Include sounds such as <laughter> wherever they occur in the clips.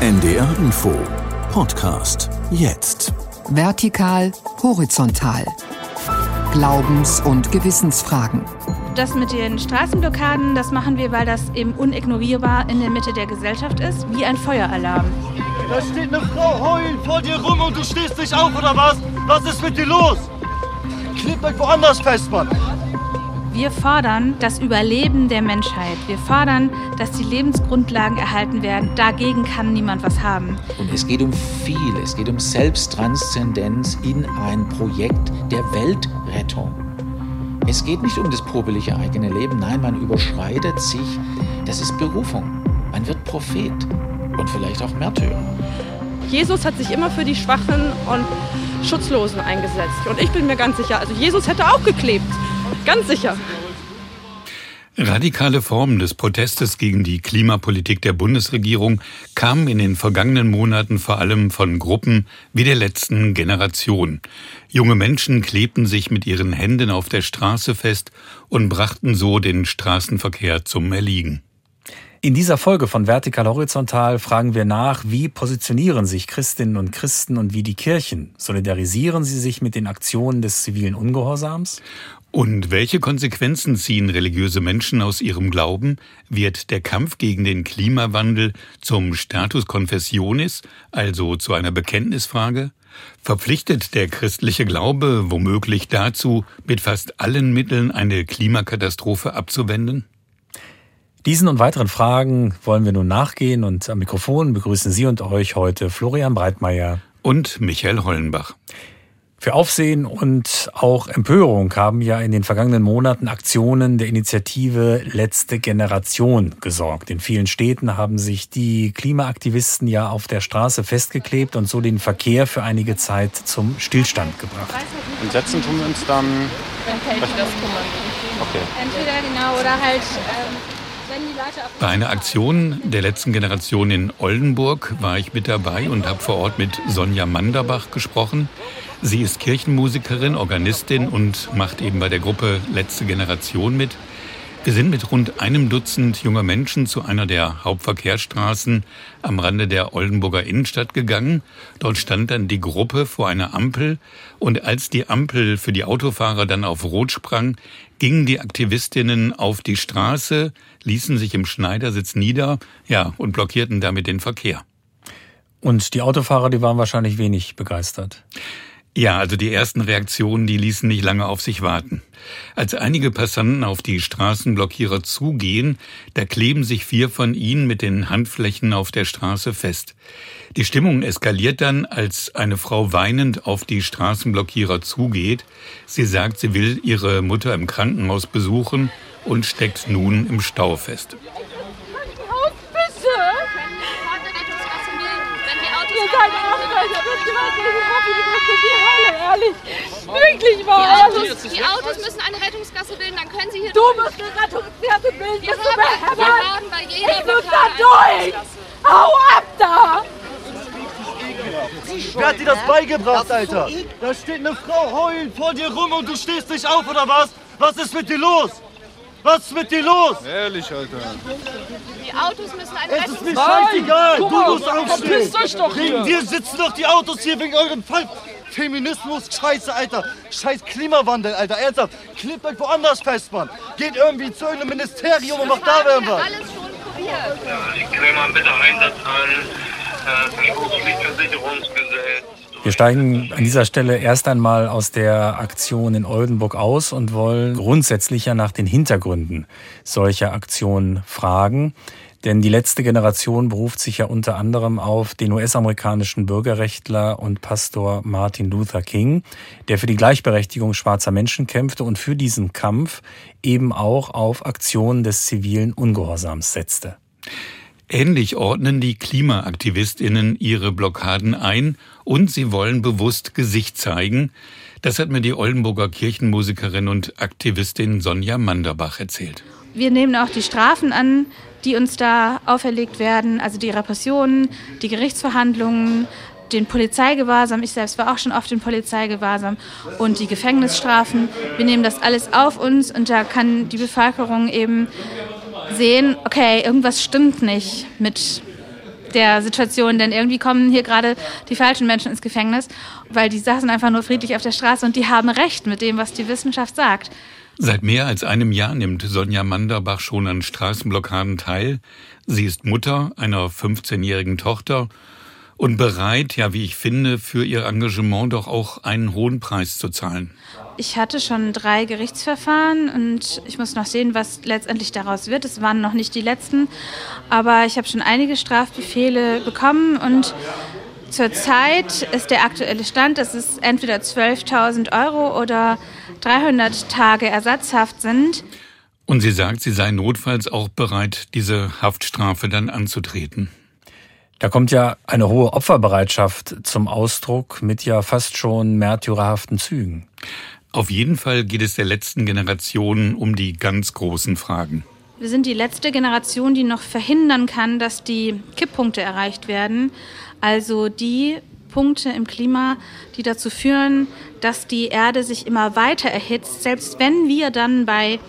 NDR Info Podcast jetzt. Vertikal, horizontal. Glaubens- und Gewissensfragen. Das mit den Straßenblockaden, das machen wir, weil das eben unignorierbar in der Mitte der Gesellschaft ist, wie ein Feueralarm. Da steht eine Frau heulend vor dir rum und du stehst nicht auf oder was? Was ist mit dir los? Klebt euch woanders fest, Mann. Wir fordern das Überleben der Menschheit. Wir fordern, dass die Lebensgrundlagen erhalten werden. Dagegen kann niemand was haben. Und es geht um viel. Es geht um Selbsttranszendenz in ein Projekt der Weltrettung. Es geht nicht um das probelige eigene Leben. Nein, man überschreitet sich. Das ist Berufung. Man wird Prophet und vielleicht auch Märtyrer. Jesus hat sich immer für die Schwachen und Schutzlosen eingesetzt. Und ich bin mir ganz sicher, also Jesus hätte auch geklebt. Ganz sicher. Radikale Formen des Protestes gegen die Klimapolitik der Bundesregierung kamen in den vergangenen Monaten vor allem von Gruppen wie der letzten Generation. Junge Menschen klebten sich mit ihren Händen auf der Straße fest und brachten so den Straßenverkehr zum Erliegen. In dieser Folge von Vertikal Horizontal fragen wir nach, wie positionieren sich Christinnen und Christen und wie die Kirchen? Solidarisieren sie sich mit den Aktionen des zivilen Ungehorsams? Und welche Konsequenzen ziehen religiöse Menschen aus ihrem Glauben? Wird der Kampf gegen den Klimawandel zum Status Confessionis, also zu einer Bekenntnisfrage? Verpflichtet der christliche Glaube womöglich dazu, mit fast allen Mitteln eine Klimakatastrophe abzuwenden? Diesen und weiteren Fragen wollen wir nun nachgehen und am Mikrofon begrüßen Sie und euch heute Florian Breitmeier und Michael Hollenbach. Für Aufsehen und auch Empörung haben ja in den vergangenen Monaten Aktionen der Initiative Letzte Generation gesorgt. In vielen Städten haben sich die Klimaaktivisten ja auf der Straße festgeklebt und so den Verkehr für einige Zeit zum Stillstand gebracht. Und setzen tun wir uns dann. Dann fällt das Kommando. Okay. Entweder genau oder halt. Ähm bei einer Aktion der letzten Generation in Oldenburg war ich mit dabei und habe vor Ort mit Sonja Manderbach gesprochen. Sie ist Kirchenmusikerin, Organistin und macht eben bei der Gruppe Letzte Generation mit. Wir sind mit rund einem Dutzend junger Menschen zu einer der Hauptverkehrsstraßen am Rande der Oldenburger Innenstadt gegangen. Dort stand dann die Gruppe vor einer Ampel und als die Ampel für die Autofahrer dann auf Rot sprang, gingen die Aktivistinnen auf die Straße, ließen sich im Schneidersitz nieder, ja, und blockierten damit den Verkehr. Und die Autofahrer, die waren wahrscheinlich wenig begeistert. Ja, also die ersten Reaktionen, die ließen nicht lange auf sich warten. Als einige Passanten auf die Straßenblockierer zugehen, da kleben sich vier von ihnen mit den Handflächen auf der Straße fest. Die Stimmung eskaliert dann, als eine Frau weinend auf die Straßenblockierer zugeht. Sie sagt, sie will ihre Mutter im Krankenhaus besuchen und steckt nun im Stau fest. Die Hölle, ehrlich. Wirklich wahr. Die Autos, die Autos müssen eine Rettungsgasse bilden, dann können sie hier Du musst eine Rettungsgasse bilden. Wir, haben, wir haben bei jeder Ich muss da durch. Hau ab da. Wer hat dir das beigebracht, Alter? Da steht eine Frau heulend vor dir rum und du stehst nicht auf, oder was? Was ist mit dir los? Was ist mit dir los? Ehrlich, Alter. Die Autos müssen eine Es ist mir scheißegal. Du musst aufstehen. Verpisst euch doch hier. Wegen dir sitzen doch die Autos hier wegen euren Fall. Feminismus, Scheiße, Alter. Scheiß Klimawandel, Alter. Ernsthaft. Klebt euch woanders fest, Mann. Geht irgendwie zu irgendeinem Ministerium und macht da irgendwas. alles schon probiert. Ich klemme mal bitte Einsatz an. Äh, Berufsversicherungsgesetz. Wir steigen an dieser Stelle erst einmal aus der Aktion in Oldenburg aus und wollen grundsätzlicher nach den Hintergründen solcher Aktionen fragen. Denn die letzte Generation beruft sich ja unter anderem auf den US-amerikanischen Bürgerrechtler und Pastor Martin Luther King, der für die Gleichberechtigung schwarzer Menschen kämpfte und für diesen Kampf eben auch auf Aktionen des zivilen Ungehorsams setzte. Ähnlich ordnen die Klimaaktivistinnen ihre Blockaden ein und sie wollen bewusst Gesicht zeigen. Das hat mir die Oldenburger Kirchenmusikerin und Aktivistin Sonja Manderbach erzählt. Wir nehmen auch die Strafen an, die uns da auferlegt werden, also die Repressionen, die Gerichtsverhandlungen, den Polizeigewahrsam. Ich selbst war auch schon oft in Polizeigewahrsam und die Gefängnisstrafen. Wir nehmen das alles auf uns und da kann die Bevölkerung eben sehen, okay, irgendwas stimmt nicht mit der Situation, denn irgendwie kommen hier gerade die falschen Menschen ins Gefängnis, weil die saßen einfach nur friedlich auf der Straße und die haben recht mit dem, was die Wissenschaft sagt. Seit mehr als einem Jahr nimmt Sonja Manderbach schon an Straßenblockaden teil. Sie ist Mutter einer 15-jährigen Tochter und bereit, ja, wie ich finde, für ihr Engagement doch auch einen hohen Preis zu zahlen. Ich hatte schon drei Gerichtsverfahren und ich muss noch sehen, was letztendlich daraus wird. Es waren noch nicht die letzten, aber ich habe schon einige Strafbefehle bekommen und zurzeit ist der aktuelle Stand, dass es entweder 12.000 Euro oder 300 Tage Ersatzhaft sind. Und sie sagt, sie sei notfalls auch bereit, diese Haftstrafe dann anzutreten. Da kommt ja eine hohe Opferbereitschaft zum Ausdruck mit ja fast schon märtyrerhaften Zügen. Auf jeden Fall geht es der letzten Generation um die ganz großen Fragen. Wir sind die letzte Generation, die noch verhindern kann, dass die Kipppunkte erreicht werden. Also die Punkte im Klima, die dazu führen, dass die Erde sich immer weiter erhitzt, selbst wenn wir dann bei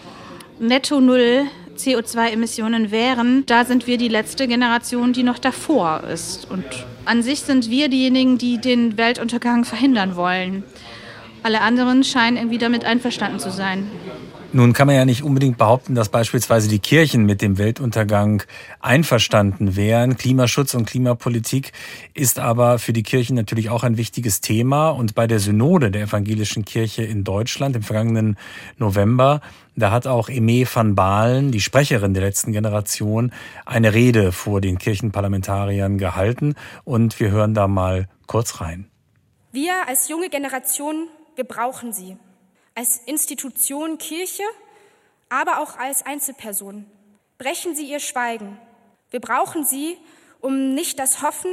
Netto Null CO2-Emissionen wären, da sind wir die letzte Generation, die noch davor ist. Und an sich sind wir diejenigen, die den Weltuntergang verhindern wollen. Alle anderen scheinen irgendwie damit einverstanden zu sein. Nun kann man ja nicht unbedingt behaupten, dass beispielsweise die Kirchen mit dem Weltuntergang einverstanden wären. Klimaschutz und Klimapolitik ist aber für die Kirchen natürlich auch ein wichtiges Thema. Und bei der Synode der evangelischen Kirche in Deutschland im vergangenen November, da hat auch Eme van Baalen, die Sprecherin der letzten Generation, eine Rede vor den Kirchenparlamentariern gehalten. Und wir hören da mal kurz rein. Wir als junge Generation, wir brauchen sie als Institution Kirche, aber auch als Einzelperson. Brechen Sie Ihr Schweigen. Wir brauchen Sie, um nicht das Hoffen,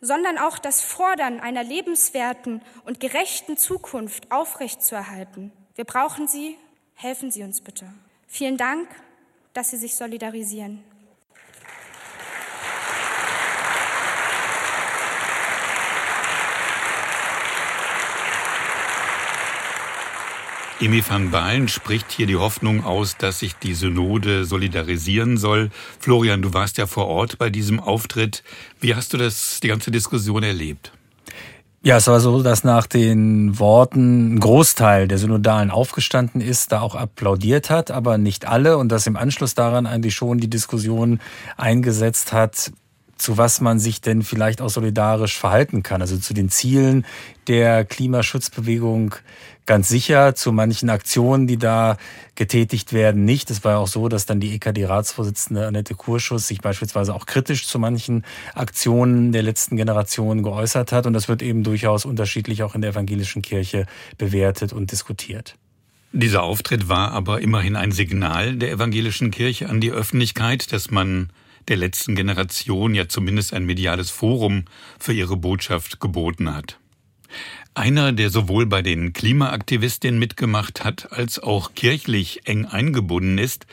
sondern auch das Fordern einer lebenswerten und gerechten Zukunft aufrechtzuerhalten. Wir brauchen Sie, helfen Sie uns bitte. Vielen Dank, dass Sie sich solidarisieren. Emi van Baalen spricht hier die Hoffnung aus, dass sich die Synode solidarisieren soll. Florian, du warst ja vor Ort bei diesem Auftritt. Wie hast du das, die ganze Diskussion erlebt? Ja, es war so, dass nach den Worten ein Großteil der Synodalen aufgestanden ist, da auch applaudiert hat, aber nicht alle und dass im Anschluss daran eigentlich schon die Diskussion eingesetzt hat, zu was man sich denn vielleicht auch solidarisch verhalten kann. Also zu den Zielen der Klimaschutzbewegung ganz sicher, zu manchen Aktionen, die da getätigt werden, nicht. Es war ja auch so, dass dann die EKD-Ratsvorsitzende Annette Kurschus sich beispielsweise auch kritisch zu manchen Aktionen der letzten Generation geäußert hat. Und das wird eben durchaus unterschiedlich auch in der evangelischen Kirche bewertet und diskutiert. Dieser Auftritt war aber immerhin ein Signal der evangelischen Kirche an die Öffentlichkeit, dass man der letzten Generation ja zumindest ein mediales Forum für ihre Botschaft geboten hat. Einer, der sowohl bei den Klimaaktivistinnen mitgemacht hat, als auch kirchlich eng eingebunden ist,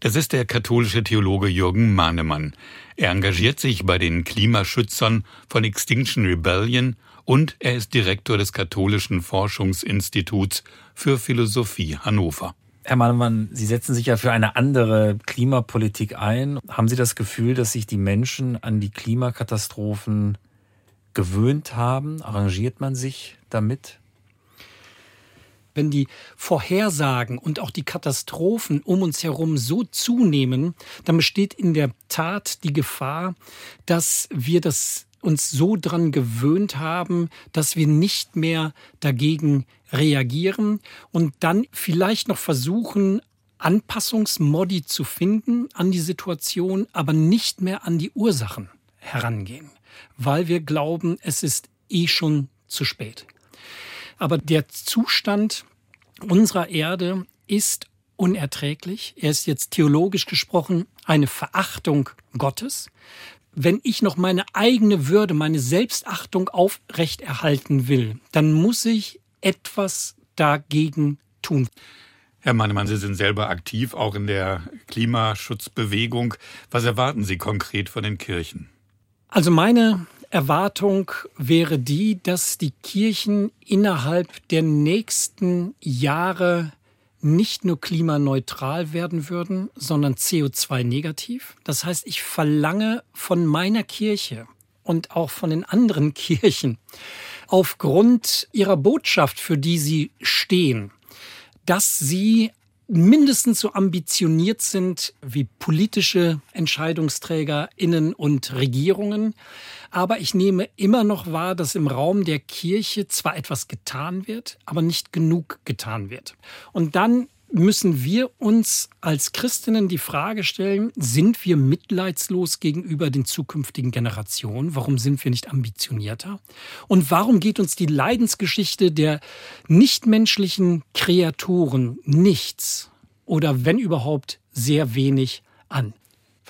das ist der katholische Theologe Jürgen Mahnemann. Er engagiert sich bei den Klimaschützern von Extinction Rebellion und er ist Direktor des Katholischen Forschungsinstituts für Philosophie Hannover. Herr Mahnemann, Sie setzen sich ja für eine andere Klimapolitik ein. Haben Sie das Gefühl, dass sich die Menschen an die Klimakatastrophen gewöhnt haben? Arrangiert man sich damit? Wenn die Vorhersagen und auch die Katastrophen um uns herum so zunehmen, dann besteht in der Tat die Gefahr, dass wir das uns so dran gewöhnt haben, dass wir nicht mehr dagegen reagieren und dann vielleicht noch versuchen, Anpassungsmodi zu finden an die Situation, aber nicht mehr an die Ursachen herangehen, weil wir glauben, es ist eh schon zu spät. Aber der Zustand unserer Erde ist unerträglich. Er ist jetzt theologisch gesprochen eine Verachtung Gottes. Wenn ich noch meine eigene Würde, meine Selbstachtung aufrechterhalten will, dann muss ich etwas dagegen tun. Herr Mannemann, Sie sind selber aktiv, auch in der Klimaschutzbewegung. Was erwarten Sie konkret von den Kirchen? Also meine Erwartung wäre die, dass die Kirchen innerhalb der nächsten Jahre nicht nur klimaneutral werden würden, sondern CO2-negativ. Das heißt, ich verlange von meiner Kirche und auch von den anderen <laughs> Kirchen aufgrund ihrer Botschaft, für die sie stehen, dass sie mindestens so ambitioniert sind wie politische EntscheidungsträgerInnen und Regierungen. Aber ich nehme immer noch wahr, dass im Raum der Kirche zwar etwas getan wird, aber nicht genug getan wird. Und dann müssen wir uns als Christinnen die Frage stellen, sind wir mitleidslos gegenüber den zukünftigen Generationen? Warum sind wir nicht ambitionierter? Und warum geht uns die Leidensgeschichte der nichtmenschlichen Kreaturen nichts oder wenn überhaupt sehr wenig an?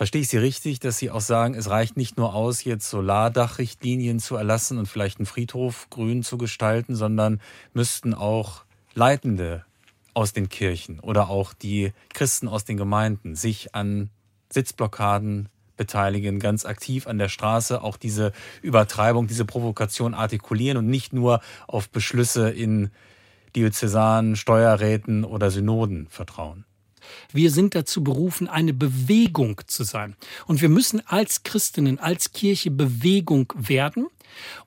Verstehe ich Sie richtig, dass Sie auch sagen, es reicht nicht nur aus, jetzt Solardachrichtlinien zu erlassen und vielleicht einen Friedhof grün zu gestalten, sondern müssten auch Leitende aus den Kirchen oder auch die Christen aus den Gemeinden sich an Sitzblockaden beteiligen, ganz aktiv an der Straße auch diese Übertreibung, diese Provokation artikulieren und nicht nur auf Beschlüsse in Diözesanen, Steuerräten oder Synoden vertrauen. Wir sind dazu berufen, eine Bewegung zu sein. Und wir müssen als Christinnen, als Kirche Bewegung werden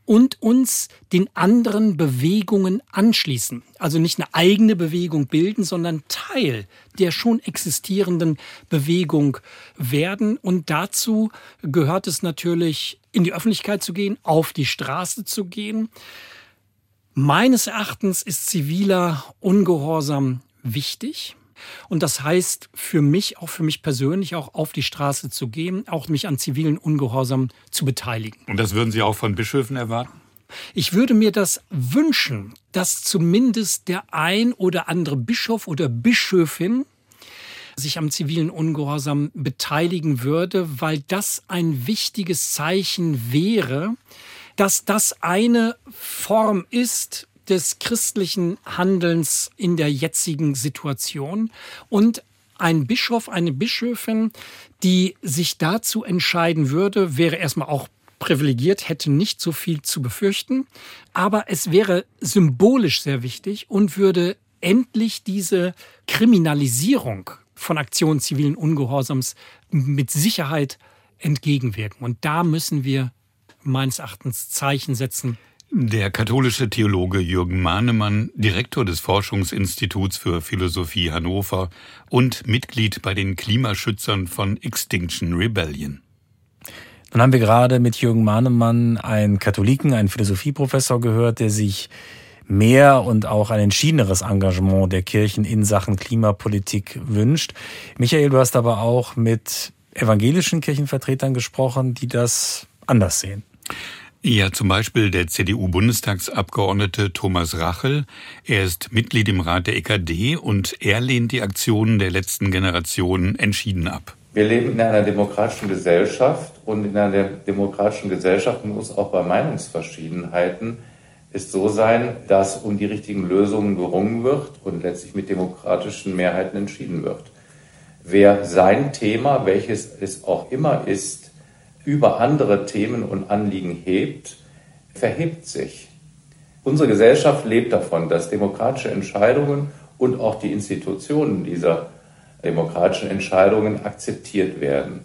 und uns den anderen Bewegungen anschließen. Also nicht eine eigene Bewegung bilden, sondern Teil der schon existierenden Bewegung werden. Und dazu gehört es natürlich, in die Öffentlichkeit zu gehen, auf die Straße zu gehen. Meines Erachtens ist ziviler Ungehorsam wichtig. Und das heißt für mich, auch für mich persönlich, auch auf die Straße zu gehen, auch mich an zivilen Ungehorsam zu beteiligen. Und das würden Sie auch von Bischöfen erwarten? Ich würde mir das wünschen, dass zumindest der ein oder andere Bischof oder Bischöfin sich am zivilen Ungehorsam beteiligen würde, weil das ein wichtiges Zeichen wäre, dass das eine Form ist, des christlichen Handelns in der jetzigen Situation und ein Bischof, eine Bischöfin, die sich dazu entscheiden würde, wäre erstmal auch privilegiert, hätte nicht so viel zu befürchten, aber es wäre symbolisch sehr wichtig und würde endlich diese Kriminalisierung von Aktionen zivilen Ungehorsams mit Sicherheit entgegenwirken. Und da müssen wir meines Erachtens Zeichen setzen, der katholische Theologe Jürgen Mahnemann, Direktor des Forschungsinstituts für Philosophie Hannover und Mitglied bei den Klimaschützern von Extinction Rebellion. Dann haben wir gerade mit Jürgen Mahnemann einen Katholiken, einen Philosophieprofessor gehört, der sich mehr und auch ein entschiedeneres Engagement der Kirchen in Sachen Klimapolitik wünscht. Michael, du hast aber auch mit evangelischen Kirchenvertretern gesprochen, die das anders sehen. Ja, zum Beispiel der CDU-Bundestagsabgeordnete Thomas Rachel. Er ist Mitglied im Rat der EKD und er lehnt die Aktionen der letzten Generation entschieden ab. Wir leben in einer demokratischen Gesellschaft und in einer demokratischen Gesellschaft muss auch bei Meinungsverschiedenheiten es so sein, dass um die richtigen Lösungen gerungen wird und letztlich mit demokratischen Mehrheiten entschieden wird. Wer sein Thema, welches es auch immer ist, über andere Themen und Anliegen hebt, verhebt sich. Unsere Gesellschaft lebt davon, dass demokratische Entscheidungen und auch die Institutionen dieser demokratischen Entscheidungen akzeptiert werden.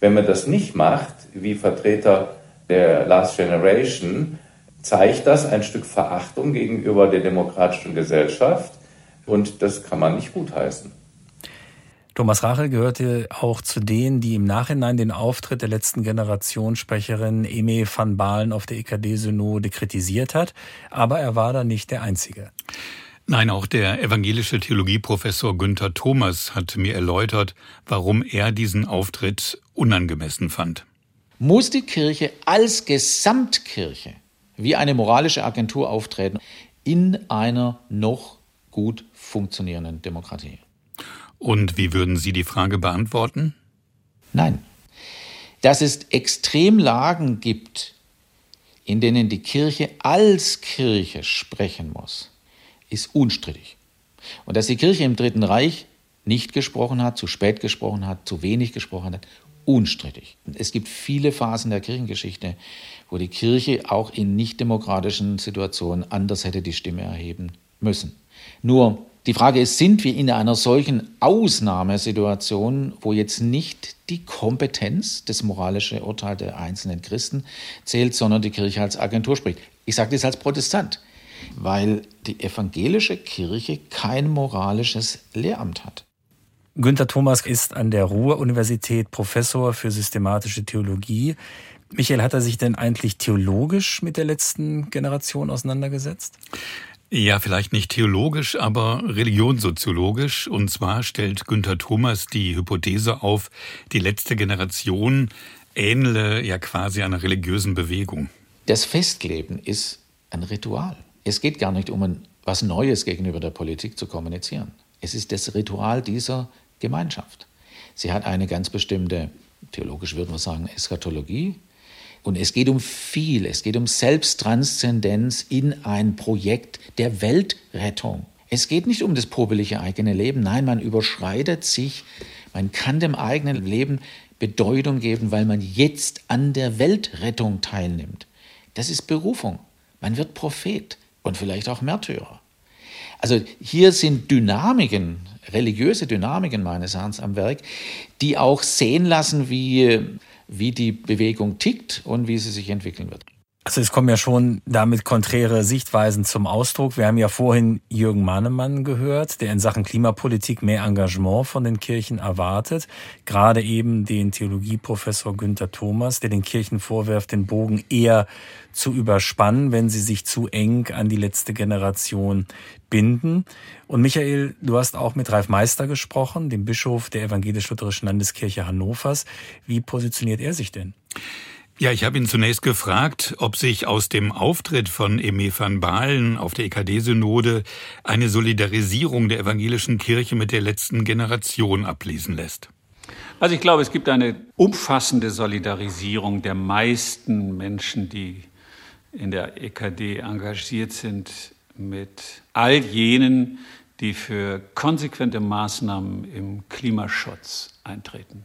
Wenn man das nicht macht, wie Vertreter der Last Generation, zeigt das ein Stück Verachtung gegenüber der demokratischen Gesellschaft und das kann man nicht gutheißen. Thomas Rachel gehörte auch zu denen, die im Nachhinein den Auftritt der letzten Generationssprecherin Eme van Baalen auf der EKD-Synode kritisiert hat. Aber er war da nicht der Einzige. Nein, auch der evangelische Theologieprofessor Günther Thomas hat mir erläutert, warum er diesen Auftritt unangemessen fand. Muss die Kirche als Gesamtkirche wie eine moralische Agentur auftreten in einer noch gut funktionierenden Demokratie? Und wie würden Sie die Frage beantworten? Nein. Dass es Extremlagen gibt, in denen die Kirche als Kirche sprechen muss, ist unstrittig. Und dass die Kirche im Dritten Reich nicht gesprochen hat, zu spät gesprochen hat, zu wenig gesprochen hat, unstrittig. Es gibt viele Phasen der Kirchengeschichte, wo die Kirche auch in nicht demokratischen Situationen anders hätte die Stimme erheben müssen. Nur Die Frage ist, sind wir in einer solchen Ausnahmesituation, wo jetzt nicht die Kompetenz, das moralische Urteil der einzelnen Christen zählt, sondern die Kirche als Agentur spricht? Ich sage das als Protestant, weil die evangelische Kirche kein moralisches Lehramt hat. Günther Thomas ist an der Ruhr-Universität Professor für systematische Theologie. Michael, hat er sich denn eigentlich theologisch mit der letzten Generation auseinandergesetzt? Ja, vielleicht nicht theologisch, aber religionssoziologisch. Und zwar stellt Günther Thomas die Hypothese auf, die letzte Generation ähnle ja quasi einer religiösen Bewegung. Das Festleben ist ein Ritual. Es geht gar nicht um ein, was Neues gegenüber der Politik zu kommunizieren. Es ist das Ritual dieser Gemeinschaft. Sie hat eine ganz bestimmte, theologisch würden wir sagen, Eschatologie, und es geht um viel, es geht um Selbsttranszendenz in ein Projekt der Weltrettung. Es geht nicht um das probeliche eigene Leben, nein, man überschreitet sich, man kann dem eigenen Leben Bedeutung geben, weil man jetzt an der Weltrettung teilnimmt. Das ist Berufung. Man wird Prophet und vielleicht auch Märtyrer. Also hier sind Dynamiken, religiöse Dynamiken meines Erachtens am Werk, die auch sehen lassen, wie wie die Bewegung tickt und wie sie sich entwickeln wird. Also es kommen ja schon damit konträre Sichtweisen zum Ausdruck. Wir haben ja vorhin Jürgen Mahnemann gehört, der in Sachen Klimapolitik mehr Engagement von den Kirchen erwartet. Gerade eben den Theologieprofessor Günther Thomas, der den Kirchen vorwirft, den Bogen eher zu überspannen, wenn sie sich zu eng an die letzte Generation binden. Und Michael, du hast auch mit Ralf Meister gesprochen, dem Bischof der evangelisch-lutherischen Landeskirche Hannovers. Wie positioniert er sich denn? Ja, ich habe ihn zunächst gefragt, ob sich aus dem Auftritt von Eme van Baalen auf der EKD-Synode eine Solidarisierung der evangelischen Kirche mit der letzten Generation ablesen lässt. Also ich glaube, es gibt eine umfassende Solidarisierung der meisten Menschen, die in der EKD engagiert sind, mit all jenen, die für konsequente Maßnahmen im Klimaschutz eintreten.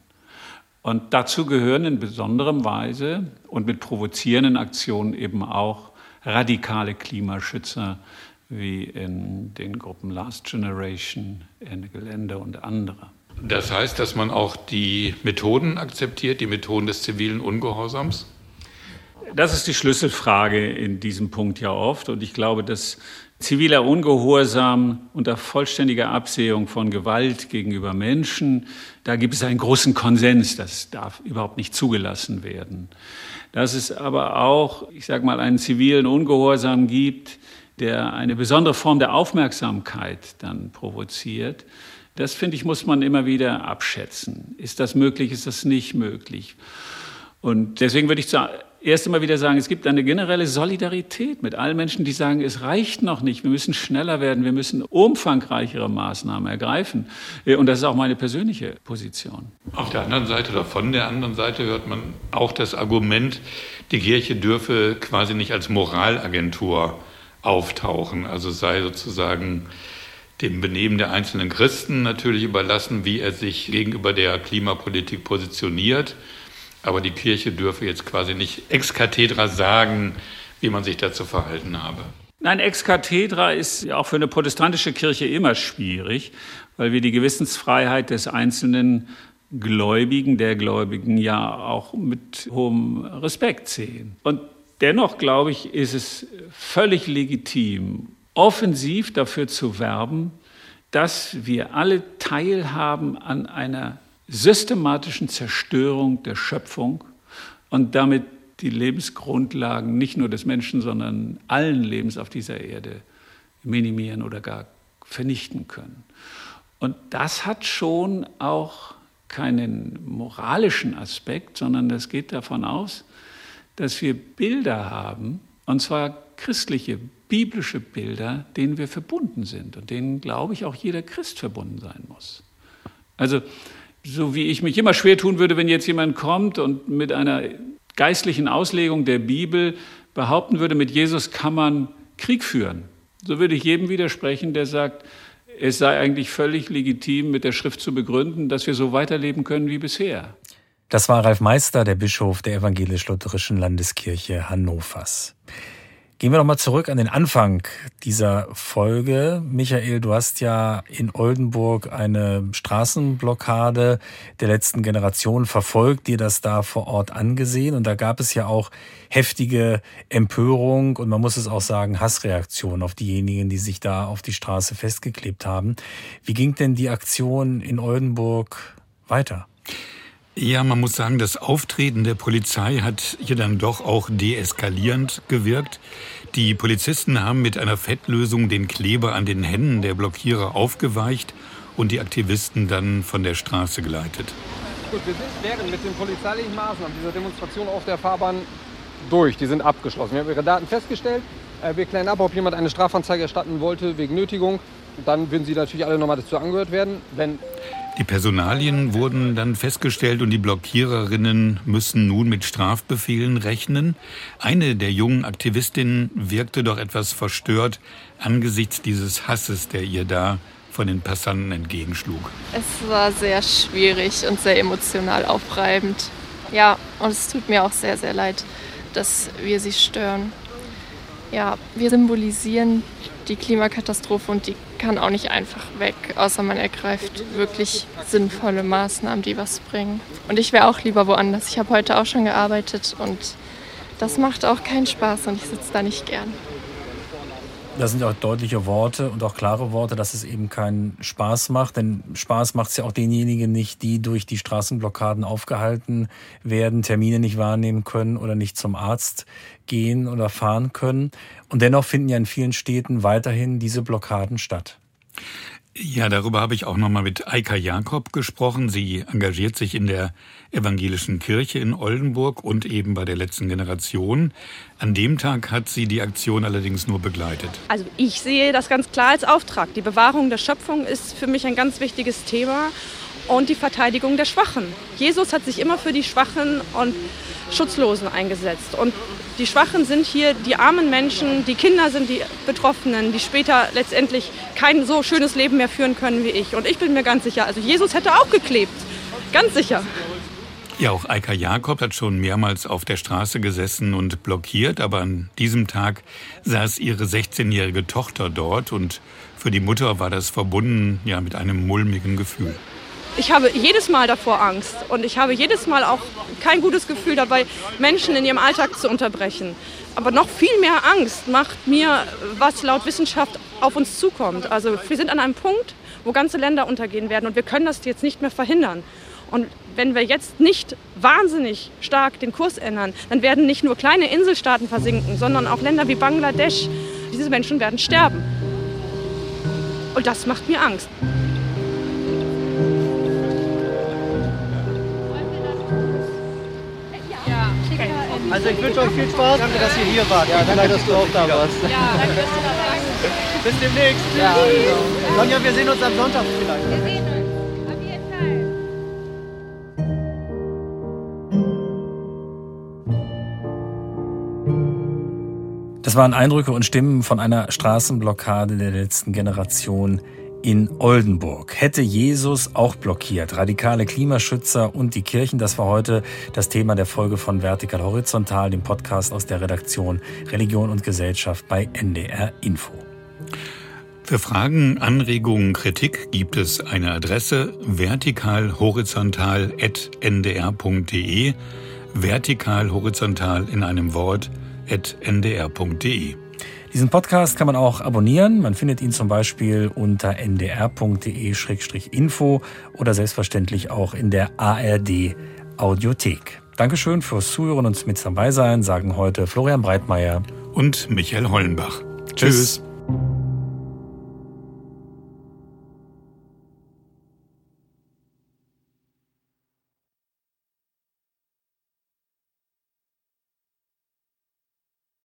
Und dazu gehören in besonderem Weise und mit provozierenden Aktionen eben auch radikale Klimaschützer wie in den Gruppen Last Generation, Ende Gelände und andere. Das heißt, dass man auch die Methoden akzeptiert, die Methoden des zivilen Ungehorsams? Das ist die Schlüsselfrage in diesem Punkt ja oft. Und ich glaube, dass ziviler Ungehorsam unter vollständiger Absehung von Gewalt gegenüber Menschen, da gibt es einen großen Konsens, das darf überhaupt nicht zugelassen werden. Dass es aber auch, ich sage mal, einen zivilen Ungehorsam gibt, der eine besondere Form der Aufmerksamkeit dann provoziert, das finde ich, muss man immer wieder abschätzen. Ist das möglich, ist das nicht möglich? Und deswegen würde ich erst einmal wieder sagen, es gibt eine generelle Solidarität mit allen Menschen, die sagen, es reicht noch nicht, wir müssen schneller werden, wir müssen umfangreichere Maßnahmen ergreifen. Und das ist auch meine persönliche Position. Auf der anderen Seite oder von der anderen Seite hört man auch das Argument, die Kirche dürfe quasi nicht als Moralagentur auftauchen, also sei sozusagen dem Benehmen der einzelnen Christen natürlich überlassen, wie er sich gegenüber der Klimapolitik positioniert. Aber die Kirche dürfe jetzt quasi nicht ex cathedra sagen, wie man sich dazu verhalten habe. Nein, ex cathedra ist auch für eine protestantische Kirche immer schwierig, weil wir die Gewissensfreiheit des einzelnen Gläubigen, der Gläubigen ja auch mit hohem Respekt sehen. Und dennoch, glaube ich, ist es völlig legitim, offensiv dafür zu werben, dass wir alle teilhaben an einer systematischen Zerstörung der Schöpfung und damit die Lebensgrundlagen nicht nur des Menschen, sondern allen Lebens auf dieser Erde minimieren oder gar vernichten können. Und das hat schon auch keinen moralischen Aspekt, sondern das geht davon aus, dass wir Bilder haben, und zwar christliche, biblische Bilder, denen wir verbunden sind und denen, glaube ich, auch jeder Christ verbunden sein muss. Also so wie ich mich immer schwer tun würde, wenn jetzt jemand kommt und mit einer geistlichen Auslegung der Bibel behaupten würde, mit Jesus kann man Krieg führen. So würde ich jedem widersprechen, der sagt, es sei eigentlich völlig legitim, mit der Schrift zu begründen, dass wir so weiterleben können wie bisher. Das war Ralf Meister, der Bischof der evangelisch-lutherischen Landeskirche Hannovers. Gehen wir doch mal zurück an den Anfang dieser Folge. Michael, du hast ja in Oldenburg eine Straßenblockade der letzten Generation verfolgt, dir das da vor Ort angesehen. Und da gab es ja auch heftige Empörung und man muss es auch sagen, Hassreaktionen auf diejenigen, die sich da auf die Straße festgeklebt haben. Wie ging denn die Aktion in Oldenburg weiter? Ja, man muss sagen, das Auftreten der Polizei hat hier dann doch auch deeskalierend gewirkt. Die Polizisten haben mit einer Fettlösung den Kleber an den Händen der Blockierer aufgeweicht und die Aktivisten dann von der Straße geleitet. Gut, wir sind während mit den polizeilichen Maßnahmen dieser Demonstration auf der Fahrbahn durch. Die sind abgeschlossen. Wir haben Ihre Daten festgestellt. Äh, wir klären ab, ob jemand eine Strafanzeige erstatten wollte wegen Nötigung. Dann würden Sie natürlich alle nochmal dazu angehört werden. Wenn die Personalien wurden dann festgestellt und die Blockiererinnen müssen nun mit Strafbefehlen rechnen. Eine der jungen Aktivistinnen wirkte doch etwas verstört angesichts dieses Hasses, der ihr da von den Passanten entgegenschlug. Es war sehr schwierig und sehr emotional aufreibend. Ja, und es tut mir auch sehr, sehr leid, dass wir sie stören. Ja, wir symbolisieren die Klimakatastrophe und die kann auch nicht einfach weg, außer man ergreift wirklich sinnvolle Maßnahmen, die was bringen. Und ich wäre auch lieber woanders. Ich habe heute auch schon gearbeitet und das macht auch keinen Spaß und ich sitze da nicht gern. Das sind auch deutliche Worte und auch klare Worte, dass es eben keinen Spaß macht. Denn Spaß macht es ja auch denjenigen nicht, die durch die Straßenblockaden aufgehalten werden, Termine nicht wahrnehmen können oder nicht zum Arzt gehen oder fahren können. Und dennoch finden ja in vielen Städten weiterhin diese Blockaden statt. Ja, darüber habe ich auch nochmal mit Eika Jakob gesprochen. Sie engagiert sich in der evangelischen Kirche in Oldenburg und eben bei der letzten Generation. An dem Tag hat sie die Aktion allerdings nur begleitet. Also ich sehe das ganz klar als Auftrag. Die Bewahrung der Schöpfung ist für mich ein ganz wichtiges Thema und die Verteidigung der Schwachen. Jesus hat sich immer für die Schwachen und Schutzlosen eingesetzt. Und die Schwachen sind hier die armen Menschen, die Kinder sind die Betroffenen, die später letztendlich kein so schönes Leben mehr führen können wie ich. Und ich bin mir ganz sicher, also Jesus hätte auch geklebt. Ganz sicher. Ja, auch Eika Jakob hat schon mehrmals auf der Straße gesessen und blockiert, aber an diesem Tag saß ihre 16-jährige Tochter dort und für die Mutter war das verbunden ja mit einem mulmigen Gefühl ich habe jedes Mal davor Angst und ich habe jedes Mal auch kein gutes Gefühl dabei, Menschen in ihrem Alltag zu unterbrechen. Aber noch viel mehr Angst macht mir, was laut Wissenschaft auf uns zukommt. Also wir sind an einem Punkt, wo ganze Länder untergehen werden und wir können das jetzt nicht mehr verhindern. Und wenn wir jetzt nicht wahnsinnig stark den Kurs ändern, dann werden nicht nur kleine Inselstaaten versinken, sondern auch Länder wie Bangladesch. Diese Menschen werden sterben. Und das macht mir Angst. Also ich wünsche euch viel Spaß. Danke, dass ihr hier wart. Ja, danke, dass du auch da warst. Ja, danke, dass du da warst. Bis demnächst. Ja, genau. Sonja, wir sehen uns am Sonntag vielleicht. Wir sehen uns. Auf jeden Fall. Das waren Eindrücke und Stimmen von einer Straßenblockade der letzten Generation in Oldenburg. Hätte Jesus auch blockiert. Radikale Klimaschützer und die Kirchen, das war heute das Thema der Folge von Vertikal Horizontal, dem Podcast aus der Redaktion Religion und Gesellschaft bei NDR Info. Für Fragen, Anregungen, Kritik gibt es eine Adresse vertikalhorizontal.ndr.de vertikal horizontal in einem Wort ndr.de. Diesen Podcast kann man auch abonnieren. Man findet ihn zum Beispiel unter ndr.de-info oder selbstverständlich auch in der ARD Audiothek. Dankeschön fürs Zuhören und mit dabei sein, sagen heute Florian Breitmeier und Michael Hollenbach. Tschüss. Tschüss.